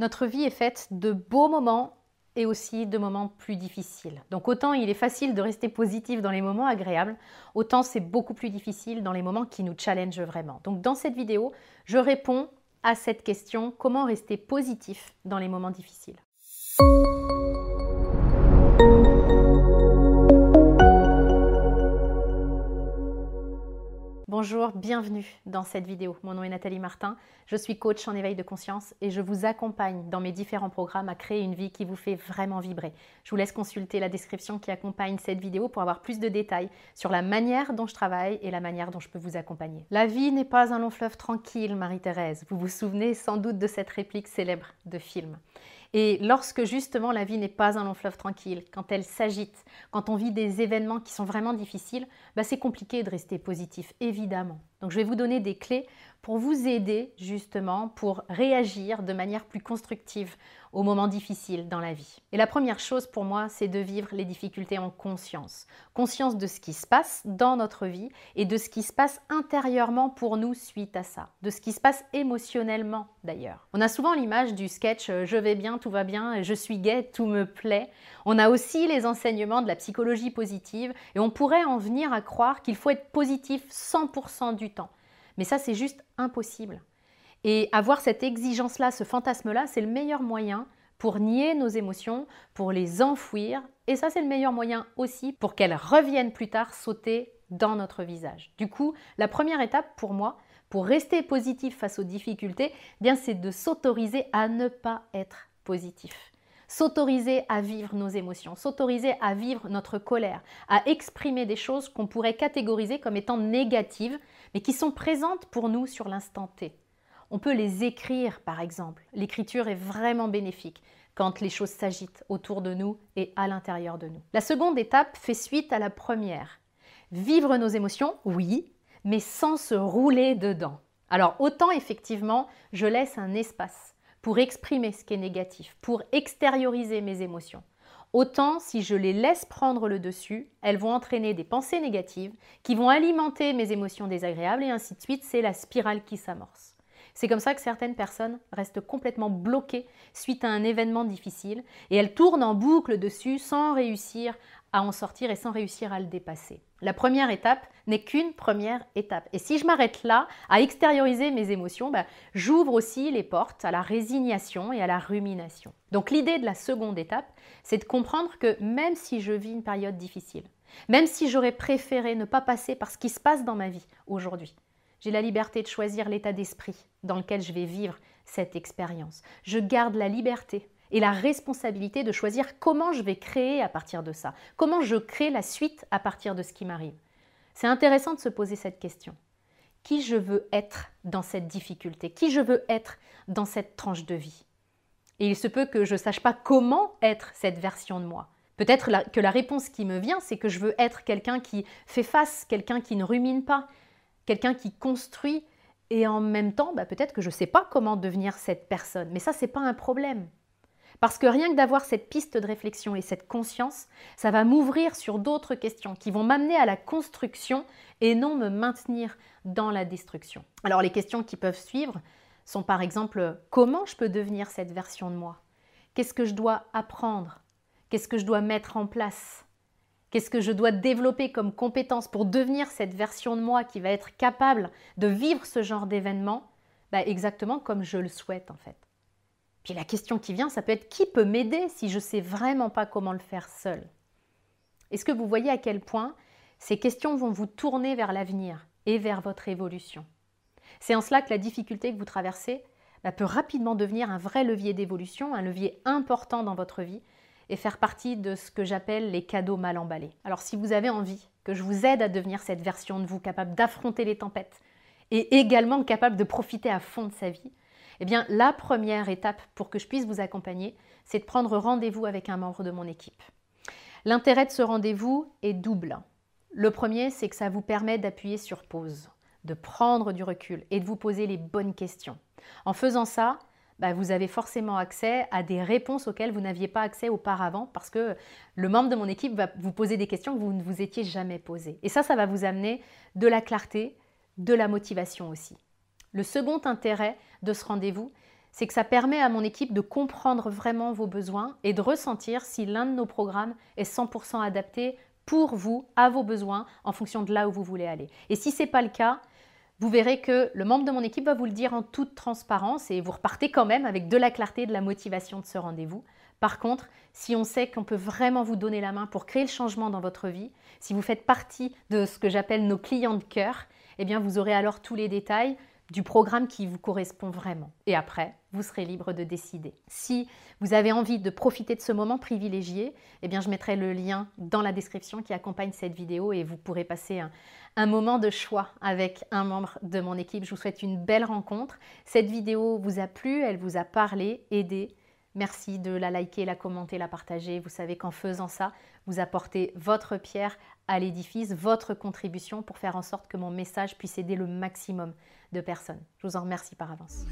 Notre vie est faite de beaux moments et aussi de moments plus difficiles. Donc autant il est facile de rester positif dans les moments agréables, autant c'est beaucoup plus difficile dans les moments qui nous challengent vraiment. Donc dans cette vidéo, je réponds à cette question, comment rester positif dans les moments difficiles? Bonjour, bienvenue dans cette vidéo. Mon nom est Nathalie Martin, je suis coach en éveil de conscience et je vous accompagne dans mes différents programmes à créer une vie qui vous fait vraiment vibrer. Je vous laisse consulter la description qui accompagne cette vidéo pour avoir plus de détails sur la manière dont je travaille et la manière dont je peux vous accompagner. La vie n'est pas un long fleuve tranquille, Marie-Thérèse. Vous vous souvenez sans doute de cette réplique célèbre de film. Et lorsque justement la vie n'est pas un long fleuve tranquille, quand elle s'agite, quand on vit des événements qui sont vraiment difficiles, bah c'est compliqué de rester positif, évidemment. Donc je vais vous donner des clés pour vous aider justement pour réagir de manière plus constructive aux moments difficiles dans la vie. Et la première chose pour moi, c'est de vivre les difficultés en conscience. Conscience de ce qui se passe dans notre vie et de ce qui se passe intérieurement pour nous suite à ça. De ce qui se passe émotionnellement d'ailleurs. On a souvent l'image du sketch euh, je vais bien, tout va bien, je suis gai, tout me plaît. On a aussi les enseignements de la psychologie positive et on pourrait en venir à croire qu'il faut être positif 100% du temps. Mais ça, c'est juste impossible. Et avoir cette exigence-là, ce fantasme-là, c'est le meilleur moyen pour nier nos émotions, pour les enfouir. Et ça, c'est le meilleur moyen aussi pour qu'elles reviennent plus tard sauter dans notre visage. Du coup, la première étape pour moi, pour rester positif face aux difficultés, eh bien c'est de s'autoriser à ne pas être positif. S'autoriser à vivre nos émotions, s'autoriser à vivre notre colère, à exprimer des choses qu'on pourrait catégoriser comme étant négatives, mais qui sont présentes pour nous sur l'instant T. On peut les écrire, par exemple. L'écriture est vraiment bénéfique quand les choses s'agitent autour de nous et à l'intérieur de nous. La seconde étape fait suite à la première. Vivre nos émotions, oui, mais sans se rouler dedans. Alors autant effectivement, je laisse un espace pour exprimer ce qui est négatif, pour extérioriser mes émotions. Autant si je les laisse prendre le dessus, elles vont entraîner des pensées négatives qui vont alimenter mes émotions désagréables et ainsi de suite, c'est la spirale qui s'amorce. C'est comme ça que certaines personnes restent complètement bloquées suite à un événement difficile et elles tournent en boucle dessus sans réussir à en sortir et sans réussir à le dépasser. La première étape n'est qu'une première étape. Et si je m'arrête là, à extérioriser mes émotions, bah, j'ouvre aussi les portes à la résignation et à la rumination. Donc l'idée de la seconde étape, c'est de comprendre que même si je vis une période difficile, même si j'aurais préféré ne pas passer par ce qui se passe dans ma vie aujourd'hui, j'ai la liberté de choisir l'état d'esprit dans lequel je vais vivre cette expérience. Je garde la liberté et la responsabilité de choisir comment je vais créer à partir de ça, comment je crée la suite à partir de ce qui m'arrive. C'est intéressant de se poser cette question. Qui je veux être dans cette difficulté? Qui je veux être dans cette tranche de vie? Et il se peut que je ne sache pas comment être cette version de moi. Peut-être que la réponse qui me vient, c'est que je veux être quelqu'un qui fait face, quelqu'un qui ne rumine pas, quelqu'un qui construit et en même temps, bah, peut-être que je ne sais pas comment devenir cette personne. Mais ça, n'est pas un problème. Parce que rien que d'avoir cette piste de réflexion et cette conscience, ça va m'ouvrir sur d'autres questions qui vont m'amener à la construction et non me maintenir dans la destruction. Alors les questions qui peuvent suivre sont par exemple comment je peux devenir cette version de moi? Qu'est-ce que je dois apprendre? Qu'est-ce que je dois mettre en place? Qu'est-ce que je dois développer comme compétence pour devenir cette version de moi qui va être capable de vivre ce genre d'événement? Bah, Exactement comme je le souhaite en fait. Puis la question qui vient, ça peut être qui peut m'aider si je ne sais vraiment pas comment le faire seul? Est-ce que vous voyez à quel point ces questions vont vous tourner vers l'avenir et vers votre évolution? C'est en cela que la difficulté que vous traversez bah, peut rapidement devenir un vrai levier d'évolution, un levier important dans votre vie et faire partie de ce que j'appelle les cadeaux mal emballés. Alors si vous avez envie que je vous aide à devenir cette version de vous capable d'affronter les tempêtes et également capable de profiter à fond de sa vie, eh bien, la première étape pour que je puisse vous accompagner, c'est de prendre rendez-vous avec un membre de mon équipe. L'intérêt de ce rendez-vous est double. Le premier, c'est que ça vous permet d'appuyer sur pause, de prendre du recul et de vous poser les bonnes questions. En faisant ça, bah, vous avez forcément accès à des réponses auxquelles vous n'aviez pas accès auparavant parce que le membre de mon équipe va vous poser des questions que vous ne vous étiez jamais posées. Et ça, ça va vous amener de la clarté, de la motivation aussi. Le second intérêt de ce rendez-vous, c'est que ça permet à mon équipe de comprendre vraiment vos besoins et de ressentir si l'un de nos programmes est 100% adapté pour vous, à vos besoins, en fonction de là où vous voulez aller. Et si ce n'est pas le cas, vous verrez que le membre de mon équipe va vous le dire en toute transparence et vous repartez quand même avec de la clarté, de la motivation de ce rendez-vous. Par contre, si on sait qu'on peut vraiment vous donner la main pour créer le changement dans votre vie, si vous faites partie de ce que j'appelle nos clients de cœur, eh bien vous aurez alors tous les détails du programme qui vous correspond vraiment. Et après, vous serez libre de décider. Si vous avez envie de profiter de ce moment privilégié, eh bien je mettrai le lien dans la description qui accompagne cette vidéo et vous pourrez passer un, un moment de choix avec un membre de mon équipe. Je vous souhaite une belle rencontre. Cette vidéo vous a plu, elle vous a parlé, aidé Merci de la liker, la commenter, la partager. Vous savez qu'en faisant ça, vous apportez votre pierre à l'édifice, votre contribution pour faire en sorte que mon message puisse aider le maximum de personnes. Je vous en remercie par avance.